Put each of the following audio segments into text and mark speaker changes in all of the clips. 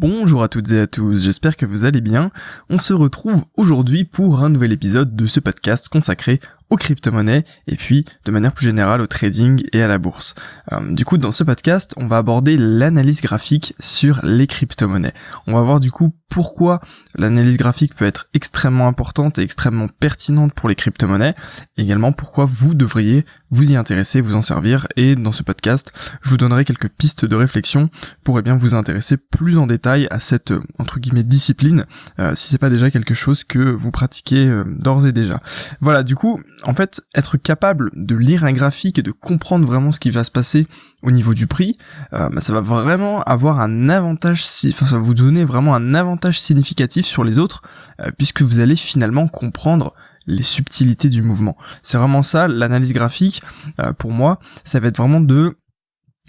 Speaker 1: Bonjour à toutes et à tous, j'espère que vous allez bien. On se retrouve aujourd'hui pour un nouvel épisode de ce podcast consacré aux crypto-monnaies et puis de manière plus générale au trading et à la bourse. Euh, du coup, dans ce podcast, on va aborder l'analyse graphique sur les crypto-monnaies. On va voir du coup pourquoi l'analyse graphique peut être extrêmement importante et extrêmement pertinente pour les crypto-monnaies, également pourquoi vous devriez vous y intéresser, vous en servir, et dans ce podcast, je vous donnerai quelques pistes de réflexion pour eh bien vous intéresser plus en détail à cette entre guillemets discipline, euh, si c'est pas déjà quelque chose que vous pratiquez euh, d'ores et déjà. Voilà, du coup, en fait, être capable de lire un graphique et de comprendre vraiment ce qui va se passer au niveau du prix, euh, bah, ça va vraiment avoir un avantage, enfin ça va vous donner vraiment un avantage significatif sur les autres, euh, puisque vous allez finalement comprendre les subtilités du mouvement. C'est vraiment ça, l'analyse graphique, euh, pour moi, ça va être vraiment de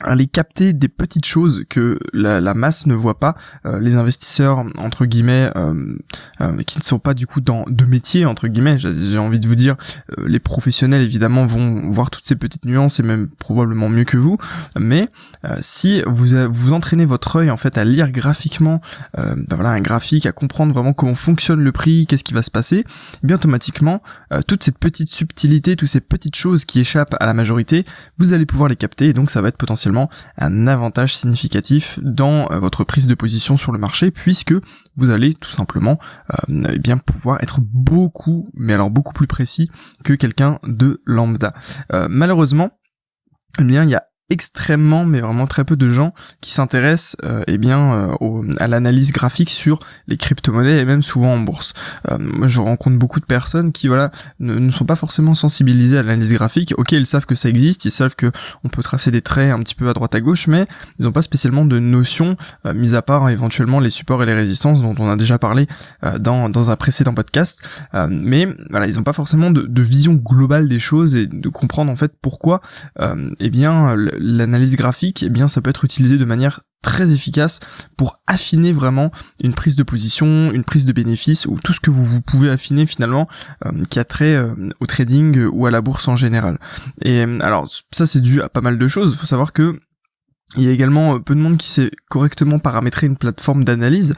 Speaker 1: aller capter des petites choses que la, masse ne voit pas. Euh, les investisseurs entre guillemets euh, euh, qui ne sont pas du coup dans de métier entre guillemets, j'ai envie de vous dire, les professionnels évidemment vont voir toutes ces petites nuances et même probablement mieux que vous. Mais si vous vous entraînez votre œil en fait à lire graphiquement, ben voilà un graphique, à comprendre vraiment comment fonctionne le prix, qu'est-ce qui va se passer, eh bien automatiquement toute cette petite subtilité, toutes ces petites choses qui échappent à la majorité, vous allez pouvoir les capter et donc ça va être potentiellement un avantage significatif dans euh, votre prise de position sur le marché puisque vous allez tout simplement euh, eh bien pouvoir être beaucoup mais alors beaucoup plus précis que quelqu'un de lambda. Euh, malheureusement, eh bien il y a extrêmement mais vraiment très peu de gens qui s'intéressent euh, eh bien euh, à l'analyse graphique sur les crypto-monnaies et même souvent en bourse. Euh, je rencontre beaucoup de personnes qui voilà ne, sont pas forcément sensibilisées à l'analyse graphique. OK, ils savent que ça existe, ils savent que on peut tracer des traits un petit peu à droite à gauche mais ils n'ont pas spécialement de notion euh, mis à part éventuellement les supports et les résistances dont on a déjà parlé dans dans un précédent podcast mais voilà, ils n'ont pas forcément de, de, vision globale des choses et de comprendre en fait pourquoi eh bien l'analyse graphique, eh bien ça peut être utilisé de manière très efficace pour affiner vraiment une prise de position, une prise de bénéfice ou tout ce que vous, pouvez affiner finalement euh, qui a trait euh, au trading ou à la bourse en général. Et euh, alors ça c'est dû à pas mal de choses. Il faut savoir que il y a également peu de monde qui sait correctement paramétrer une plateforme d'analyse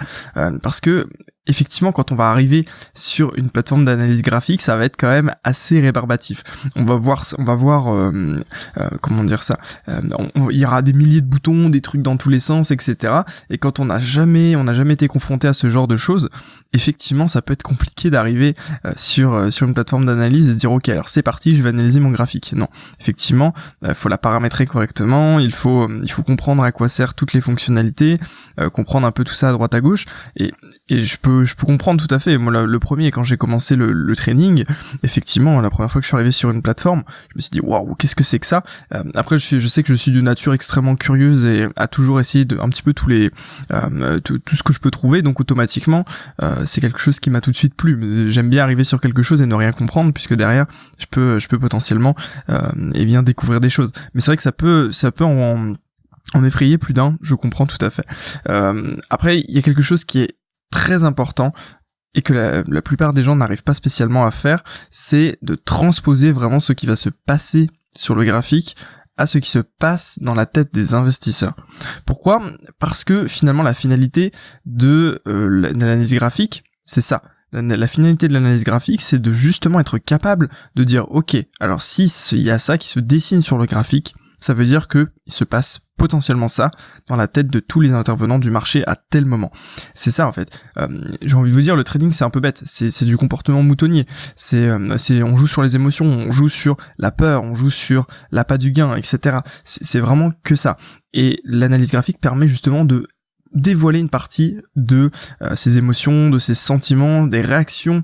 Speaker 1: parce que effectivement, quand on va arriver sur une plateforme d'analyse graphique, ça va être quand même assez rébarbatif. On va voir, on va voir, euh, euh, comment dire ça. Euh, il y aura des milliers de boutons, des trucs dans tous les sens, etc. Et quand on n'a jamais, on n'a jamais été confronté à ce genre de choses, effectivement, ça peut être compliqué d'arriver sur sur une plateforme d'analyse et se dire ok, alors c'est parti, je vais analyser mon graphique. Non, effectivement, il faut la paramétrer correctement. Il faut il faut comprendre à quoi servent toutes les fonctionnalités, comprendre un peu tout ça à droite à gauche. Et et je peux je peux comprendre tout à fait. Moi, le, premier, quand j'ai commencé le, training, effectivement, la première fois que je suis arrivé sur une plateforme, je me suis dit waouh, qu'est-ce que c'est que ça? Euh, Après, je, je, sais que je suis d'une nature extrêmement curieuse et à toujours essayer de un petit peu tous les euh, tout, ce que je peux trouver. Donc automatiquement, euh, c'est quelque chose qui m'a tout de suite plu. J'aime bien arriver sur quelque chose et ne rien comprendre, puisque derrière, je peux je peux potentiellement eh bien découvrir des choses. Mais c'est vrai que ça peut ça peut en en effrayer plus d'un, je comprends tout à fait. après, il y a quelque chose qui est très important et que la, plupart des gens n'arrivent pas spécialement à faire, c'est de transposer vraiment ce qui va se passer sur le graphique à ce qui se passe dans la tête des investisseurs. Pourquoi? Parce que finalement la finalité de euh, l'analyse graphique, c'est ça. La, finalité de l'analyse graphique, c'est de justement être capable de dire, ok, alors si il y a ça qui se dessine sur le graphique, ça veut dire que il se passe potentiellement ça dans la tête de tous les intervenants du marché à tel moment. C'est ça en fait. Euh, j'ai envie de vous dire, le trading c'est un peu bête, c'est du comportement moutonnier. C'est euh, c'est on joue sur les émotions, on joue sur la peur, on joue sur l'appât du gain, etc. C'est vraiment que ça. Et l'analyse graphique permet justement de dévoiler une partie de euh, ces émotions, de ces sentiments, des réactions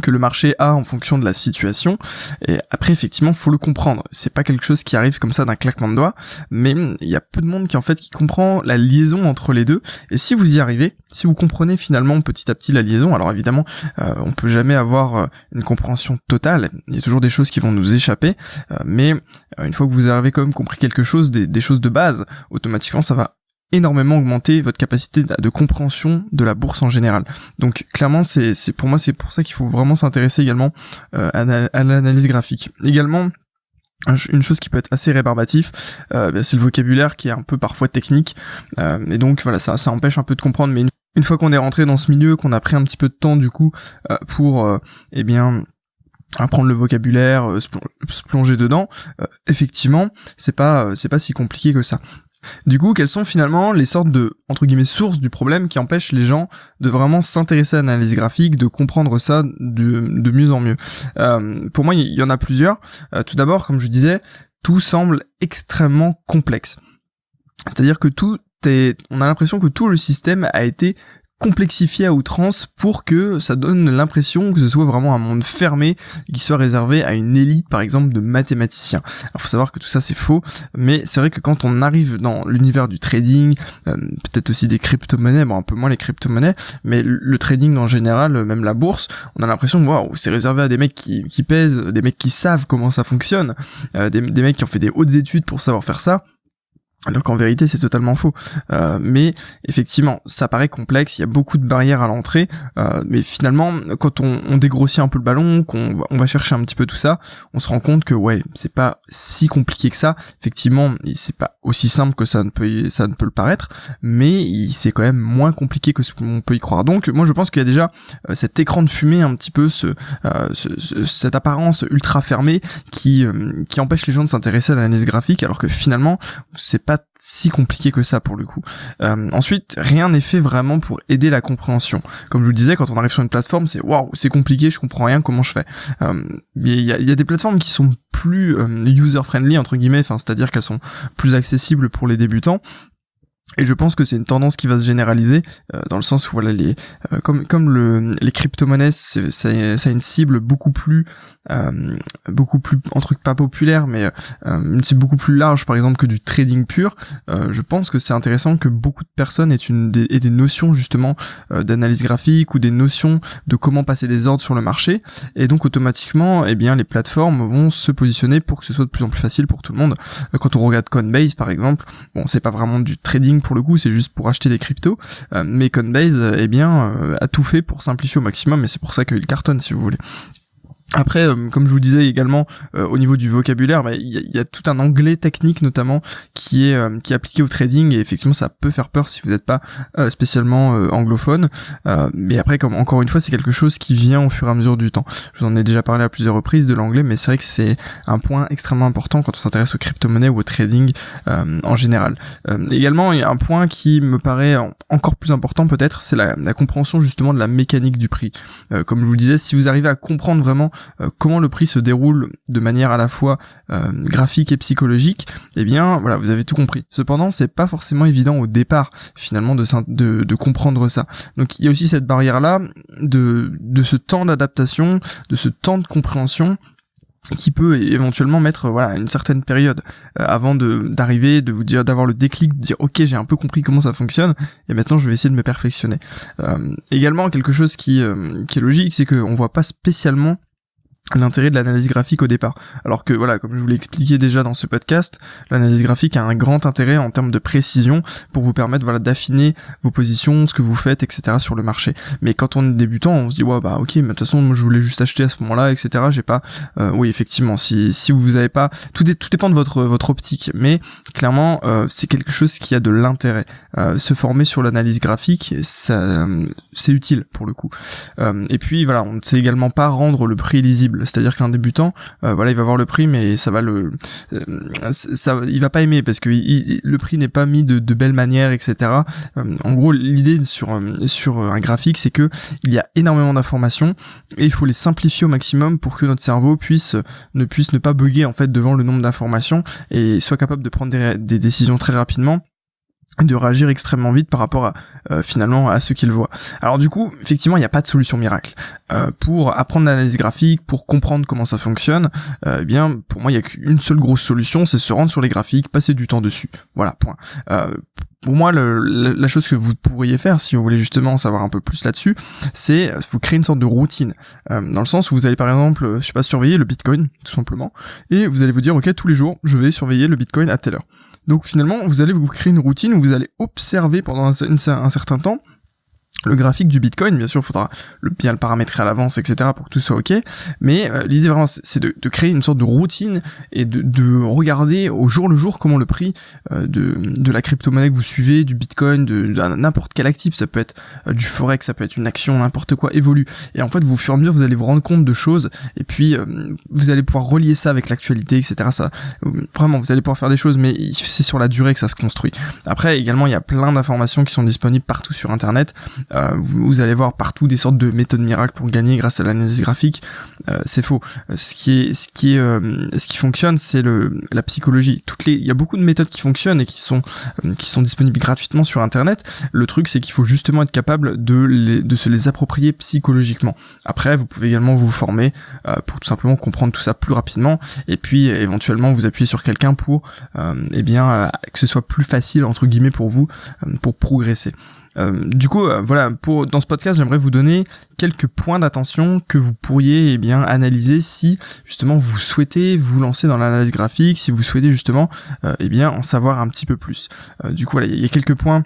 Speaker 1: que le marché a en fonction de la situation. Et après, effectivement, faut le comprendre. C'est pas quelque chose qui arrive comme ça d'un claquement de doigts, mais il y a peu de monde qui en fait qui comprend la liaison entre les deux. Et si vous y arrivez, si vous comprenez finalement petit à petit la liaison, alors évidemment, euh, on peut jamais avoir euh, une compréhension totale. Il y a toujours des choses qui vont nous échapper, euh, mais une fois que vous avez quand même compris quelque chose, des choses de base, automatiquement, ça va énormément augmenter votre capacité de compréhension de la bourse en général. Donc clairement, c'est pour moi c'est pour ça qu'il faut vraiment s'intéresser également euh, à, l'analyse graphique. Également, une chose qui peut être assez rébarbatif, euh, bah, c'est le vocabulaire qui est un peu parfois technique, euh, et donc voilà, ça, empêche un peu de comprendre. Mais une, fois qu'on est rentré dans ce milieu, qu'on a pris un petit peu de temps du coup euh, pour, eh bien, apprendre le vocabulaire, se, plonger dedans, effectivement, c'est pas, c'est pas si compliqué que ça. Du coup, quelles sont finalement les sortes de, entre guillemets, sources du problème qui empêchent les gens de vraiment s'intéresser à l'analyse graphique, de comprendre ça de, mieux en mieux? Euh, Pour moi, il y, en a plusieurs. Euh, tout d'abord, comme je disais, tout semble extrêmement complexe. C'est-à-dire que tout est, on a l'impression que tout le système a été complexifié à outrance pour que ça donne l'impression que ce soit vraiment un monde fermé qui soit réservé à une élite par exemple de mathématiciens. Il faut savoir que tout ça c'est faux, mais c'est vrai que quand on arrive dans l'univers du trading, euh, peut-être aussi des crypto-monnaies, bon un peu moins les crypto-monnaies, mais le trading en général, même la bourse, on a l'impression waouh, c'est réservé à des mecs qui, qui pèsent, des mecs qui savent comment ça fonctionne, euh, des, des mecs qui ont fait des hautes études pour savoir faire ça alors qu'en vérité c'est totalement faux. Euh, mais effectivement, ça paraît complexe, il y a beaucoup de barrières à l'entrée, euh, mais finalement, quand on, on, dégrossit un peu le ballon, qu'on on va chercher un petit peu tout ça, on se rend compte que ouais, c'est pas si compliqué que ça. Effectivement, c'est pas aussi simple que ça ne peut ça ne peut le paraître, mais c'est quand même moins compliqué que ce qu'on peut y croire. Donc moi je pense qu'il y a déjà euh, cet écran de fumée un petit peu, ce, euh, ce cette apparence ultra fermée qui euh, qui empêche les gens de s'intéresser à l'analyse graphique, alors que finalement c'est pas si compliqué que ça pour le coup. Euh, ensuite, rien n'est fait vraiment pour aider la compréhension. Comme je vous disais, quand on arrive sur une plateforme, c'est waouh, c'est compliqué, je comprends rien, comment je fais? Euh, il y, a, y, a, des plateformes qui sont plus euh, user friendly entre guillemets, enfin c'est-à-dire qu'elles sont plus accessibles pour les débutants. Et je pense que c'est une tendance qui va se généraliser euh, dans le sens où voilà les euh, comme comme le les crypto-monnaies ça, ça a une cible beaucoup plus euh, beaucoup plus en truc pas populaire mais une cible beaucoup plus large par exemple que du trading pur. je pense que c'est intéressant que beaucoup de personnes aient une des, aient des notions justement d'analyse graphique ou des notions de comment passer des ordres sur le marché et donc automatiquement eh bien les plateformes vont se positionner pour que ce soit de plus en plus facile pour tout le monde. quand on regarde Coinbase par exemple, bon c'est pas vraiment du trading pour le coup, c'est juste pour acheter des cryptos. Euh, mais Coinbase, eh bien, euh, a tout fait pour simplifier au maximum, et c'est pour ça qu'il cartonne, si vous voulez. Après, euh, comme je vous disais également, euh, au niveau du vocabulaire, bah, il y, a tout un anglais technique notamment qui est euh, qui est appliqué au trading et effectivement ça peut faire peur si vous n'êtes pas spécialement anglophone. mais après, comme encore une fois, c'est quelque chose qui vient au fur et à mesure du temps. Je vous en ai déjà parlé à plusieurs reprises de l'anglais, mais c'est vrai que c'est un point extrêmement important quand on s'intéresse aux crypto-monnaies ou au trading en général. également, il y a un point qui me paraît encore plus important peut-être, c'est la, la, compréhension justement de la mécanique du prix. comme je vous disais, si vous arrivez à comprendre vraiment euh, comment le prix se déroule de manière à la fois euh, graphique et psychologique, eh bien voilà, vous avez tout compris. Cependant, c'est pas forcément évident au départ finalement de, comprendre ça. Donc il y a aussi cette barrière là de, ce temps d'adaptation, de ce temps de compréhension qui peut éventuellement mettre voilà une certaine période euh, avant de d'arriver de vous dire d'avoir le déclic de dire ok j'ai un peu compris comment ça fonctionne et maintenant je vais essayer de me perfectionner également quelque chose qui qui est logique c'est qu'on voit pas spécialement l'intérêt de l'analyse graphique au départ. Alors que voilà, comme je vous l'ai expliqué déjà dans ce podcast, l'analyse graphique a un grand intérêt en termes de précision pour vous permettre voilà d'affiner vos positions, ce que vous faites, etc. sur le marché. Mais quand on est débutant, on se dit ouais bah ok, mais de toute façon je voulais juste acheter à ce moment-là, etc. J'ai pas, euh, oui effectivement, si si vous avez pas, tout dépend de votre votre optique, mais clairement euh, c'est quelque chose qui a de l'intérêt. Euh, se former sur l'analyse graphique, ça c'est utile pour le coup. et puis voilà, on ne sait également pas rendre le prix lisible c'est-à-dire qu'un débutant, euh, voilà, il va voir le prix, mais ça va le, euh, ça, il va pas aimer parce que le prix n'est pas mis de, de belle manière, etc. Euh, en gros, l'idée sur sur un graphique, c'est que il y a énormément d'informations et il faut les simplifier au maximum pour que notre cerveau puisse ne puisse ne pas bugger en fait devant le nombre d'informations et soit capable de prendre des décisions très rapidement de réagir extrêmement vite par rapport à euh, finalement à ce qu'il voit. Alors du coup, effectivement, il n'y a pas de solution miracle. Euh, pour apprendre l'analyse graphique, pour comprendre comment ça fonctionne, euh, eh bien pour moi, il y a qu'une seule grosse solution, c'est se rendre sur les graphiques, passer du temps dessus. Voilà, point. pour moi, la chose que vous pourriez faire, si vous voulez justement savoir un peu plus là-dessus, c'est vous créer une sorte de routine, dans le sens où vous allez par exemple, je sais pas, surveiller le Bitcoin, tout simplement, et vous allez vous dire, ok, tous les jours, je vais surveiller le Bitcoin à telle heure. Donc finalement, vous allez vous créer une routine où vous allez observer pendant un, certain temps le graphique du Bitcoin, bien sûr, il faudra le, bien le paramétrer à l'avance, etc., pour que tout soit ok. Mais euh, l'idée vraiment, c'est de, créer une sorte de routine et de, de, regarder au jour le jour comment le prix euh, de, de la crypto-monnaie que vous suivez, du Bitcoin, de, n'importe quel actif, ça peut être euh, du forex, ça peut être une action, n'importe quoi, évolue. Et en fait, vous, au fur et à mesure, vous allez vous rendre compte de choses, et puis vous allez pouvoir relier ça avec l'actualité, etc. Ça, vraiment, vous allez pouvoir faire des choses, mais c'est sur la durée que ça se construit. Après, également, il y a plein d'informations qui sont disponibles partout sur Internet. Euh, vous, allez voir partout des sortes de méthodes miracles pour gagner grâce à l'analyse graphique. Euh, c'est faux. Euh, ce qui est, ce qui est, ce qui fonctionne, c'est le la psychologie. Toutes les, il y a beaucoup de méthodes qui fonctionnent et qui sont qui sont disponibles gratuitement sur Internet. Le truc, c'est qu'il faut justement être capable de les, de se les approprier psychologiquement. Après, vous pouvez également vous former pour tout simplement comprendre tout ça plus rapidement et puis éventuellement vous appuyer sur quelqu'un pour, eh bien, que ce soit plus facile entre guillemets pour vous pour progresser. Euh, du coup, euh, voilà, pour dans ce podcast, j'aimerais vous donner quelques points d'attention que vous pourriez eh bien analyser si justement vous souhaitez vous lancer dans l'analyse graphique, si vous souhaitez justement euh, eh bien en savoir un petit peu plus. du coup, voilà, il y a quelques points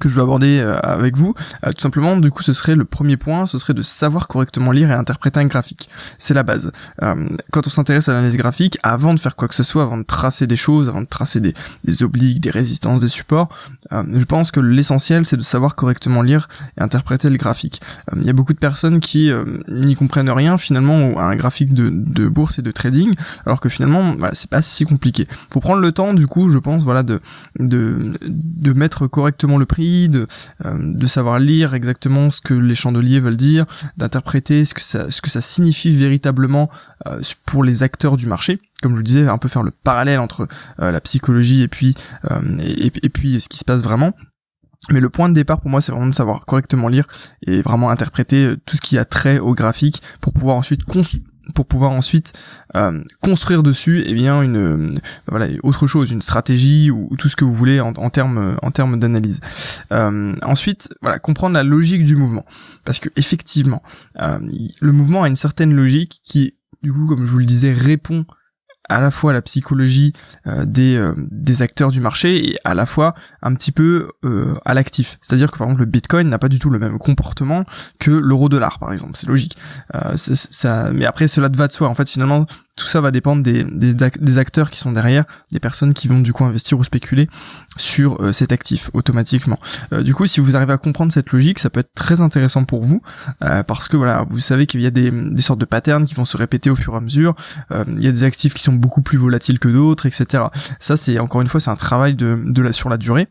Speaker 1: que je veux aborder euh, avec vous, euh, tout simplement, du coup, ce serait le premier point, ce serait de savoir correctement lire et interpréter un graphique. C'est la base. Euh, quand on s'intéresse à l'analyse graphique, avant de faire quoi que ce soit, avant de tracer des choses, avant de tracer des, des obliques, des résistances, des supports, je pense que l'essentiel, c'est de savoir correctement lire et interpréter le graphique. Il y a beaucoup de personnes qui n'y comprennent rien finalement à un graphique de, de, bourse et de trading, alors que finalement, voilà, c'est pas si compliqué. Faut prendre le temps, du coup, je pense, voilà, de, de, de mettre correctement le prix euh, de, savoir lire exactement ce que les chandeliers veulent dire, d'interpréter ce que ça, signifie véritablement euh, pour les acteurs du marché. Comme je vous disais, un peu faire le parallèle entre euh, la psychologie et puis et, puis ce qui se passe vraiment. Mais le point de départ pour moi, c'est vraiment de savoir correctement lire et vraiment interpréter tout ce qui a trait au graphique pour pouvoir ensuite pour pouvoir ensuite euh, construire dessus eh bien une euh, voilà autre chose une stratégie ou, tout ce que vous voulez en, termes en termes d'analyse. Euh, ensuite voilà comprendre la logique du mouvement. Parce que effectivement le mouvement a une certaine logique qui du coup comme je vous le disais répond à la fois la psychologie euh, des, euh, des acteurs du marché et à la fois un petit peu euh, à l'actif. C'est-à-dire que par exemple le Bitcoin n'a pas du tout le même comportement que l'euro dollar par exemple, c'est logique. ça, mais après cela va de soi. En fait finalement tout ça va dépendre des, des, acteurs qui sont derrière, des personnes qui vont du coup investir ou spéculer sur euh, cet actif automatiquement. Euh, du coup, si vous arrivez à comprendre cette logique, ça peut être très intéressant pour vous euh, parce que voilà, vous savez qu'il y a des, des, sortes de patterns qui vont se répéter au fur et à mesure. il y a des actifs qui sont beaucoup plus volatiles que d'autres, etc. Ça, c'est encore une fois, c'est un travail de, de sur la durée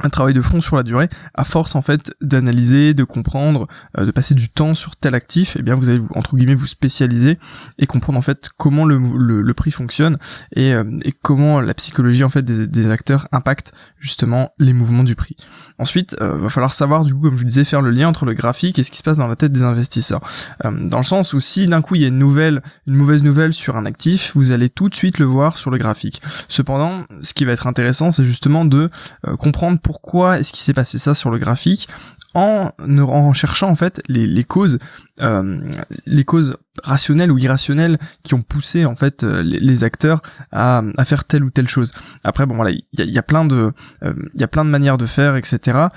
Speaker 1: un travail de fond sur la durée, à force en fait d'analyser, de comprendre, euh, de passer du temps sur tel actif, et eh bien vous allez entre guillemets vous spécialiser et comprendre en fait comment le, le, prix fonctionne et, euh, et, comment la psychologie en fait des, des, acteurs impacte justement les mouvements du prix. Ensuite, euh, va falloir savoir du coup comme je vous disais faire le lien entre le graphique et ce qui se passe dans la tête des investisseurs. Euh, dans le sens où si d'un coup il y a une nouvelle, une mauvaise nouvelle sur un actif, vous allez tout de suite le voir sur le graphique. Cependant, ce qui va être intéressant, c'est justement de comprendre pourquoi est-ce qu'il s'est passé ça sur le graphique en, en cherchant en fait les, causes euh, les causes rationnelles ou irrationnelles qui ont poussé en fait euh, les, acteurs à, faire telle ou telle chose. Après bon voilà il y a, y a, plein de euh, il y a plein de manières de faire etc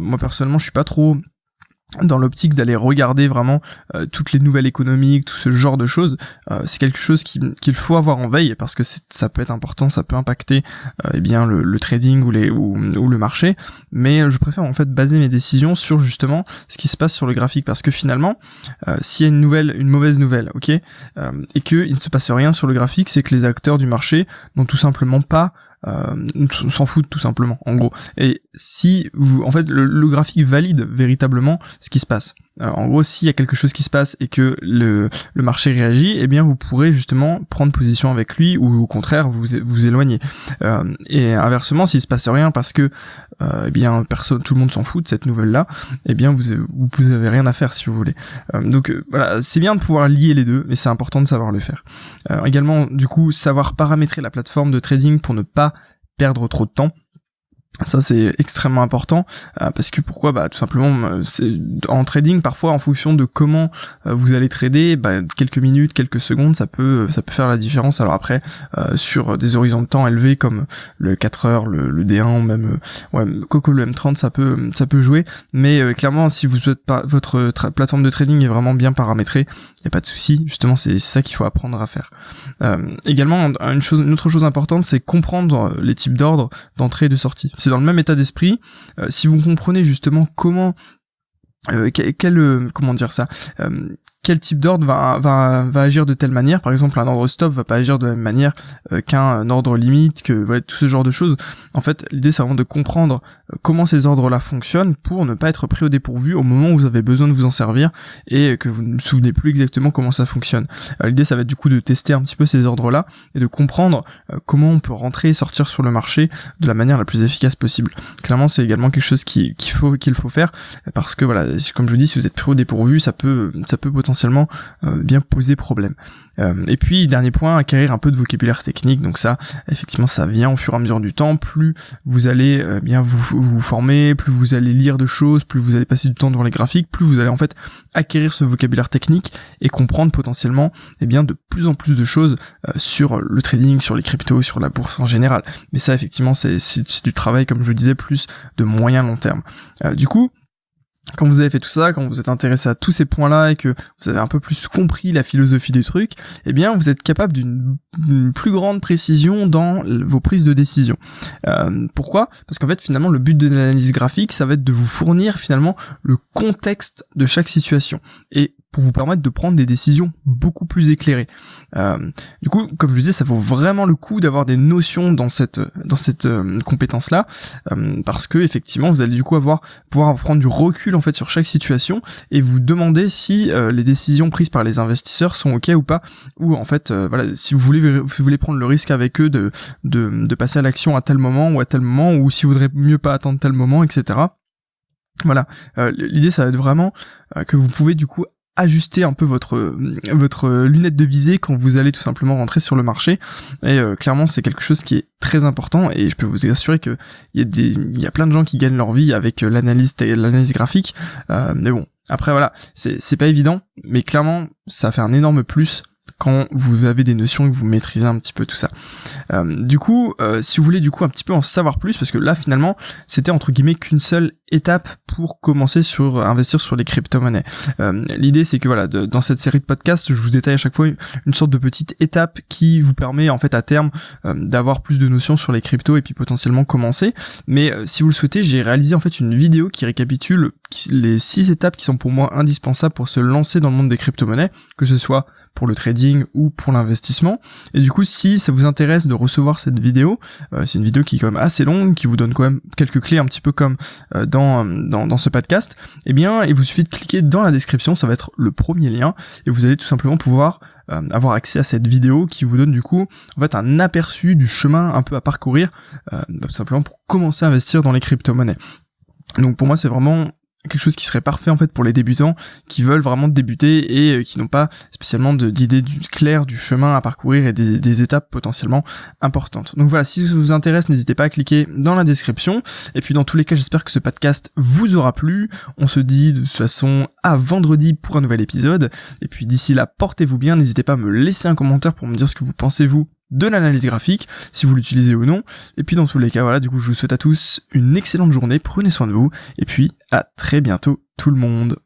Speaker 1: moi personnellement je suis pas trop dans l'optique d'aller regarder vraiment euh, toutes les nouvelles économiques, tout ce genre de choses, euh, c'est quelque chose qu'il faut avoir en veille parce que ça peut être important, ça peut impacter euh, eh bien le, trading ou, le marché, mais je préfère en fait baser mes décisions sur justement ce qui se passe sur le graphique parce que finalement, s'il y a une nouvelle, une mauvaise nouvelle, ok, et qu'il ne se passe rien sur le graphique, c'est que les acteurs du marché n'ont tout simplement pas euh, s'en foutent tout simplement en gros. Et si vous en fait le, graphique valide véritablement ce qui se passe en gros s'il y a quelque chose qui se passe et que le, le marché réagit eh bien vous pourrez justement prendre position avec lui ou au contraire vous vous éloigner. Euh, et inversement s'il se passe rien parce que euh, eh bien personne tout le monde s'en fout de cette nouvelle là eh bien vous vous avez rien à faire si vous voulez. Euh, donc voilà c'est bien de pouvoir lier les deux mais c'est important de savoir le faire. Également du coup savoir paramétrer la plateforme de trading pour ne pas perdre trop de temps Ça c'est extrêmement important euh, parce que pourquoi bah tout simplement euh, en trading parfois en fonction de comment euh, vous allez trader bah, quelques minutes quelques secondes ça peut ça peut faire la différence. Alors après sur des horizons de temps élevés comme le 4 heures le, le D1 ou même ouais Coco le M30 ça peut ça peut jouer. Mais clairement si vous êtes pas votre plateforme de trading est vraiment bien paramétrée y a pas de souci. Justement c'est ça qu'il faut apprendre à faire. Également une chose une autre chose importante c'est comprendre les types d'ordres d'entrée et de sortie c'est dans le même état d'esprit. Euh, si vous comprenez justement comment euh, quel, euh, comment dire ça quel type d'ordre va, agir de telle manière. Par exemple, un ordre stop va pas agir de la même manière euh, qu'un ordre limite, que tout ce genre de choses. En fait, l'idée c'est vraiment de comprendre euh, comment ces ordres-là fonctionnent pour ne pas être pris au dépourvu au moment où vous avez besoin de vous en servir et que vous ne vous souvenez plus exactement comment ça fonctionne. Euh, l'idée ça va être du coup de tester un petit peu ces ordres-là et de comprendre comment on peut rentrer et sortir sur le marché de la manière la plus efficace possible. Clairement, c'est également quelque chose qu'il faut qu'il faut faire parce que voilà, comme je vous dis, si vous êtes pris au dépourvu, ça peut ça peut potentiellement potentiellement euh, bien poser problème. Euh, et puis dernier point, acquérir un peu de vocabulaire technique. Donc ça, effectivement, ça vient au fur et à mesure du temps. Plus vous allez euh, bien vous, vous former, plus vous allez lire de choses, plus vous allez passer du temps devant les graphiques, plus vous allez en fait acquérir ce vocabulaire technique et comprendre potentiellement eh bien de plus en plus de choses sur le trading, sur les cryptos, sur la bourse en général. Mais ça, effectivement, c'est du travail, comme je disais, plus de moyen long terme. du coup, quand vous avez fait tout ça, quand vous êtes intéressé à tous ces points-là et que vous avez un peu plus compris la philosophie du truc, eh bien vous êtes capable d'une plus grande précision dans vos prises de décision. Euh, pourquoi? Parce qu'en fait finalement le but de l'analyse graphique, ça va être de vous fournir finalement le contexte de chaque situation. Et pour vous permettre de prendre des décisions beaucoup plus éclairées. Euh, du coup, comme je disais, ça vaut vraiment le coup d'avoir des notions dans cette dans cette euh, compétence là, euh, parce que effectivement, vous allez du coup avoir pouvoir prendre du recul en fait sur chaque situation et vous demander si les décisions prises par les investisseurs sont ok ou pas, ou en fait, voilà, si vous voulez vous voulez prendre le risque avec eux de de, de passer à l'action à tel moment ou à tel moment, ou si vous voudrez mieux pas attendre tel moment, etc. Voilà, l'idée ça va être vraiment que vous pouvez du coup ajuster un peu votre votre lunette de visée quand vous allez tout simplement rentrer sur le marché et euh, clairement c'est quelque chose qui est très important et je peux vous assurer que il y a des il y a plein de gens qui gagnent leur vie avec euh, l'analyse l'analyse graphique euh, mais bon après voilà c'est c'est pas évident mais clairement ça fait un énorme plus quand vous avez des notions et que vous maîtrisez un petit peu tout ça. Euh, du coup, euh, si vous voulez du coup un petit peu en savoir plus, parce que là finalement c'était entre guillemets qu'une seule étape pour commencer sur investir sur les crypto-monnaies. Euh, l'idée c'est que voilà, dans cette série de podcasts, je vous détaille à chaque fois une, sorte de petite étape qui vous permet en fait à terme d'avoir plus de notions sur les cryptos et puis potentiellement commencer. Mais si vous le souhaitez, j'ai réalisé en fait une vidéo qui récapitule les six étapes qui sont pour moi indispensables pour se lancer dans le monde des crypto-monnaies, que ce soit pour le trading ou pour l'investissement. Et du coup, si ça vous intéresse de recevoir cette vidéo, euh, c'est une vidéo qui est quand même assez longue, qui vous donne quand même quelques clés un petit peu comme euh, dans, dans, ce podcast, eh bien, il vous suffit de cliquer dans la description, ça va être le premier lien, et vous allez tout simplement pouvoir euh, avoir accès à cette vidéo qui vous donne du coup en fait un aperçu du chemin un peu à parcourir, bah, tout simplement pour commencer à investir dans les crypto-monnaies. Donc pour moi c'est vraiment quelque chose qui serait parfait en fait pour les débutants qui veulent vraiment débuter et euh, qui n'ont pas spécialement d'idée claire du chemin à parcourir et des, étapes potentiellement importantes. Donc voilà, si ça vous intéresse, n'hésitez pas à cliquer dans la description. Et puis dans tous les cas, j'espère que ce podcast vous aura plu. On se dit de toute façon à vendredi pour un nouvel épisode. Et puis d'ici là, portez-vous bien. N'hésitez pas à me laisser un commentaire pour me dire ce que vous pensez vous de l'analyse graphique, si vous l'utilisez ou non. Et puis dans tous les cas, voilà, du coup, je vous souhaite à tous une excellente journée, prenez soin de vous, et puis à très bientôt tout le monde.